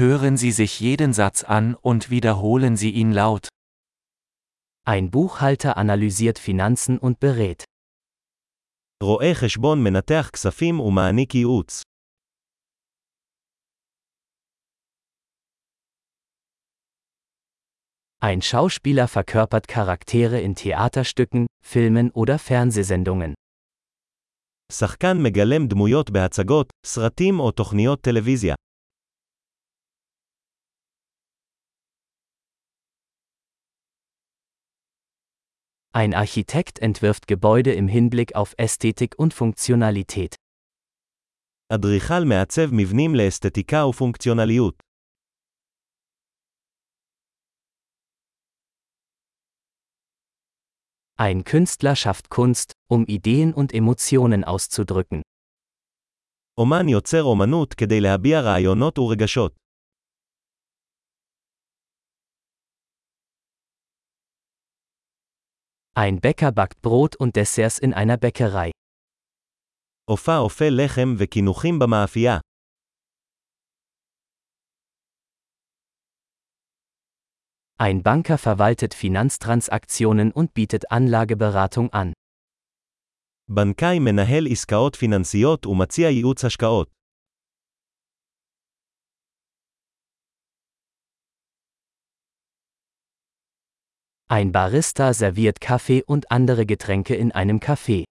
Hören Sie sich jeden Satz an und wiederholen Sie ihn laut. Ein Buchhalter analysiert Finanzen und berät. רואה חשבון מנתח כספים ומעניק ייעוץ. Ein Schauspieler verkörpert Charaktere in Theaterstücken, Filmen oder Fernsehsendungen. שחקן מגלם דמויות בהצגות, סרטים או תוכניות טלוויזיה. Ein Architekt entwirft Gebäude im Hinblick auf Ästhetik und Funktionalität. אדריכל מעצב מבנים לאסתטיקה ופונקציונליות. Ein Künstler schafft Kunst, um Ideen und Emotionen auszudrücken. אומן יוצר אומנות כדי להביע רעיונות ורגשות. Ein Bäcker backt Brot und Desserts in einer Bäckerei. עופה אופה לחם וקינוחים במאפייה. Ein Banker verwaltet Finanztransaktionen und bietet Anlageberatung an. בנקאי מנהל עסקאות פיננסיות ומציע ייעוץ השקעות. Ein Barista serviert Kaffee und andere Getränke in einem Café.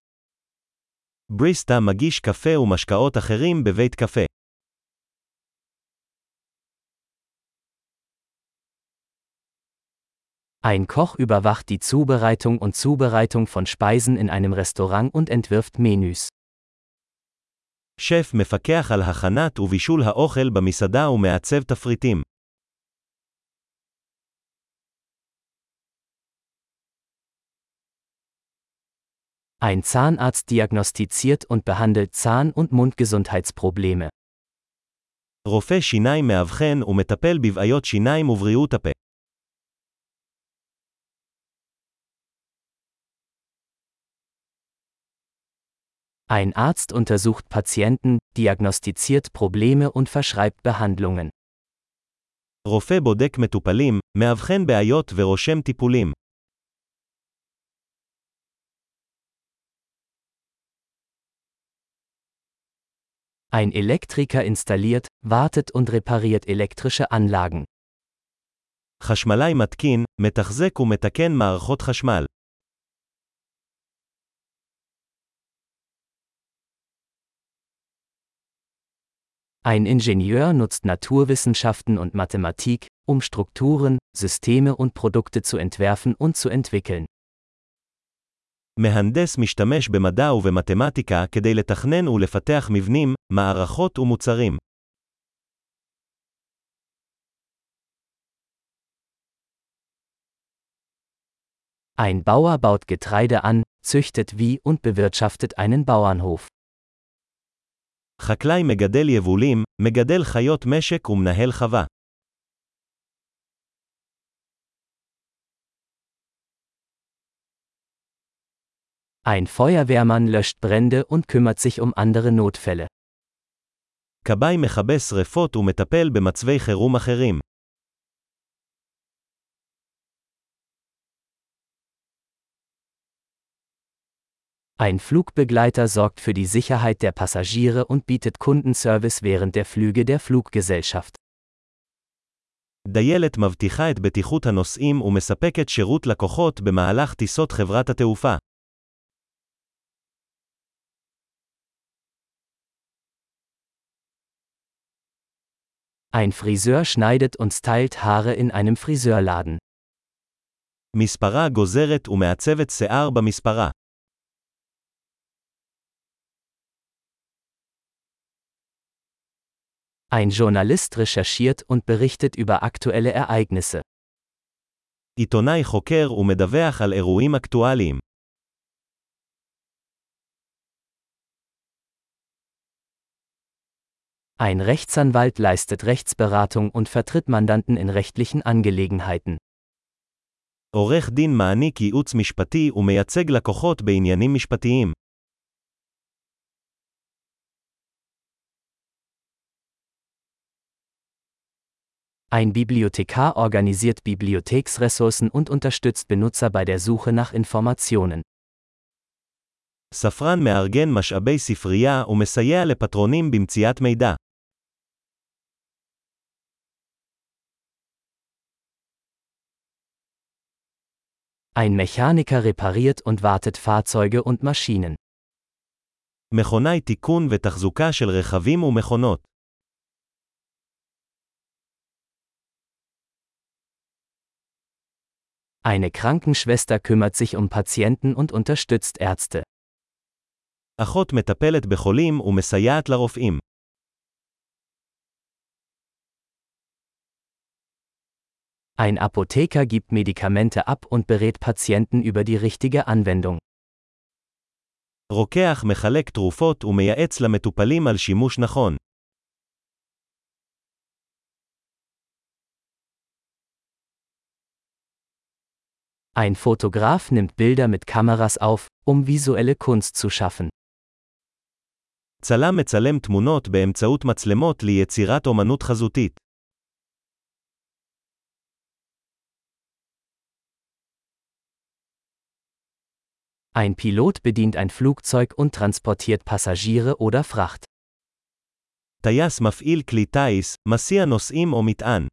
בריסטה מגיש קפה ומשקאות אחרים בבית קפה. Ein Koch überwacht die Zubereitung und Zubereitung von Speisen in einem Restaurant und entwirft Menüs. שף מפקח על הכנת ובישול האוכל במסעדה ומעצב תפריטים. Ein Zahnarzt diagnostiziert und behandelt Zahn- und Mundgesundheitsprobleme. רופא שיניים מאבחן ומטפל בבעיות שיניים ובריאות הפה. Ein Arzt untersucht Patienten, diagnostiziert Probleme und verschreibt Behandlungen. רופא בודק מטופלים, מאבחן בעיות ורושם טיפולים. Ein Elektriker installiert, wartet und repariert elektrische Anlagen. חשמלאי מתקין, מתחזק ומתקן מערכות חשמל. Ein Ingenieur nutzt Naturwissenschaften und Mathematik, um Strukturen, Systeme und Produkte zu entwerfen und zu entwickeln. מהנדס משתמש במדע ובמתמטיקה כדי לתכנן ולפתח מבנים, מערכות ומוצרים. Ein Bauer baut Getreide an, züchtet Vieh und bewirtschaftet einen Bauernhof. חקלאי מגדל יבולים, מגדל חיות משק ומנהל חווה. Ein Feuerwehrmann löscht Brände und kümmert sich um andere Notfälle. כבאי מכבה שרפות ומטפל במצבי חירום אחרים. Ein Flugbegleiter sorgt für die Sicherheit der Passagiere und bietet Kundenservice während der Flüge der Fluggesellschaft. דיילת מבטיחה את בטיחות הנוסעים ומספקת שירות לקוחות במהלך טיסות חברת התעופה. Ein Friseur schneidet und stylt Haare in einem Friseurladen. מספרה גוזרת ומעצבת שיער במספרה. Ein Journalist recherchiert und berichtet über aktuelle Ereignisse. עיתונאי חוקר ומדווח על אירועים אקטואליים. Ein Rechtsanwalt leistet Rechtsberatung und vertritt Mandanten in rechtlichen Angelegenheiten. עורך דין מעניק ייעוץ משפטי ומייצג לקוחות בעניינים משפטיים. Ein Bibliothekar organisiert Bibliotheksressourcen und unterstützt Benutzer bei der Suche nach Informationen. ספרן מארגן משאבי ספרייה ומסייע לפטרונים במציאת מידע. Ein Mechaniker repariert und wartet Fahrzeuge und Maschinen. מכונאי תיקון ותחזוקה של רכבים ומכונות. Eine Krankenschwester kümmert sich um Patienten und unterstützt Ärzte. אחות מטפלת בחולים ומסייעת לרופאים. Ein Apotheker gibt Medikamente ab und berät Patienten über die richtige Anwendung. רוקח מחלק תרופות ומייעץ למטופלים על שימוש נכון. Ein Fotograf nimmt Bilder mit Kameras auf, um visuelle Kunst zu schaffen. צלם מצלם תמונות באמצעות מצלמות ליצירת אומנות חזותית. Ein Pilot bedient ein Flugzeug und transportiert Passagiere oder Fracht. טייס מפעיל כלי טיס, מסיע נוסעים או מטען.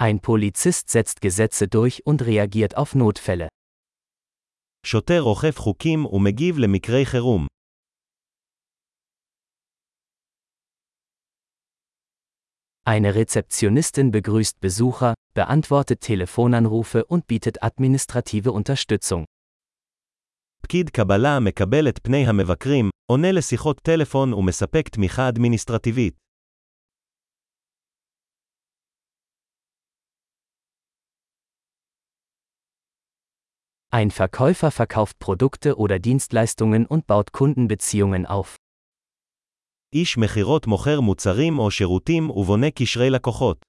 Ein Polizist setzt Gesetze durch und reagiert auf Notfälle. שוטר אוכף חוקים ומגיב למקרי חירום. Eine Rezeptionistin begrüßt Besucher, beantwortet Telefonanrufe und bietet administrative Unterstützung. פקיד קבלה מקבל את פני המבקרים, עונה לשיחות טלפון ומספק תמיכה אדמיניסטרטיבית. Ein Verkäufer verkauft Produkte oder Dienstleistungen und baut Kundenbeziehungen auf. איש מכירות מוכר מוצרים או שירותים ובונה קשרי לקוחות.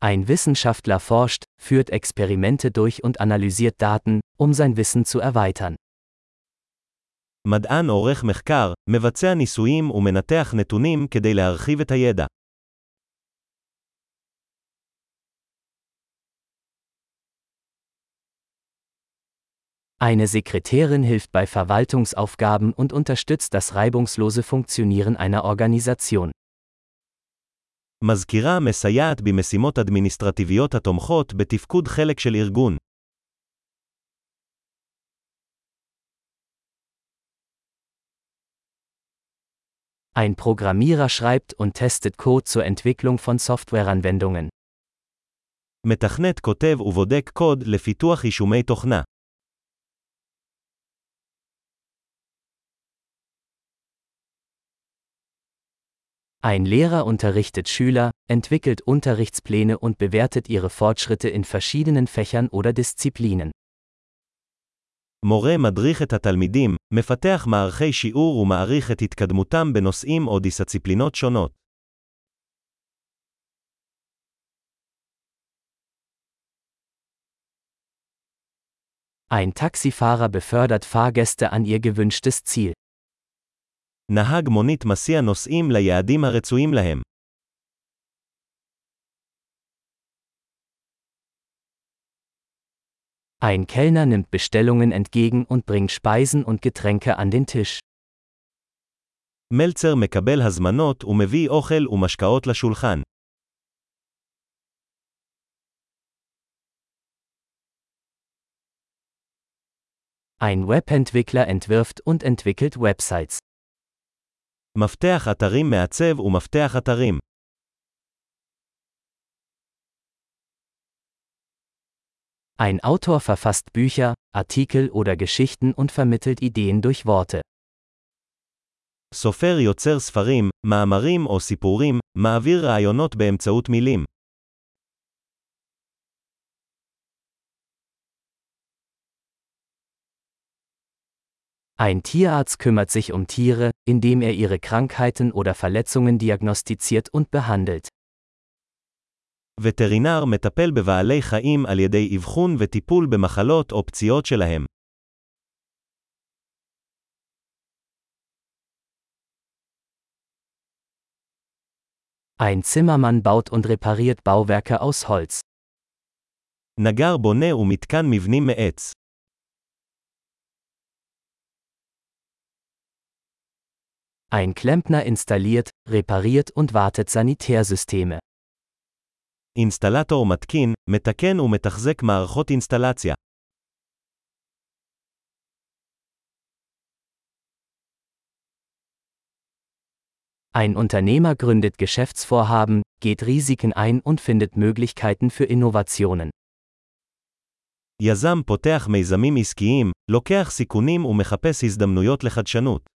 Ein Wissenschaftler forscht, führt Experimente durch und analysiert Daten, um sein Wissen zu erweitern. מדען עורך מחקר, מבצע ניסויים ומנתח נתונים כדי להרחיב את הידע. Eine Sekretärin hilft bei Verwaltungsaufgaben und unterstützt das reibungslose Funktionieren einer Organisation. מזכירה מסייעת במשימות אדמיניסטרטיביות התומכות בתפקוד חלק של ארגון. Ein Programmierer schreibt und testet Code zur Entwicklung von Softwareanwendungen. מתכנת כותב ובודק קוד לפיתוח יישומי תוכנה. Ein Lehrer unterrichtet Schüler, entwickelt Unterrichtspläne und bewertet ihre Fortschritte in verschiedenen Fächern oder Disziplinen. מורה מדריך את התלמידים, מפתח מערכי שיעור ומעריך את התקדמותם בנושאים או דיסציפלינות שונות. Ein Taxifahrer befördert Fahrgäste an ihr gewünschtes Ziel. נהג מונית מסיע נוסעים ליעדים הרצויים להם. Ein Kellner nimmt Bestellungen entgegen und bringt Speisen und Getränke an den Tisch. מלצר מקבל הזמנות ומביא אוכל ומשקאות לשולחן. Ein Webentwickler entwirft und entwickelt Websites. מפתח אתרים מעצב ומפתח אתרים. Ein Autor verfasst Bücher, Artikel oder Geschichten und vermittelt Ideen durch Worte. סופר יוצר ספרים, מאמרים או סיפורים, מעביר רעיונות באמצעות מילים. Ein Tierarzt kümmert sich um Tiere, indem er ihre Krankheiten oder Verletzungen diagnostiziert und behandelt. וטרינר מטפל בבעלי חיים על ידי אבחון וטיפול במחלות או פציעות שלהם. Ein Zimmermann baut und repariert Bauwerke aus Holz. נגר בונה ומתקן מבנים מעץ. Ein Klempner installiert, repariert und wartet Sanitärsysteme. אינסטלטור מתקין, מתקן ומתחזק מערכות אינסטלציה. Ein Unternehmer gründet Geschäftsvorhaben, geht Risiken ein und findet Möglichkeiten für Innovationen. יזם פותח מיזמים עסקיים, לוקח סיכונים ומחפש הזדמנויות לחדשנות.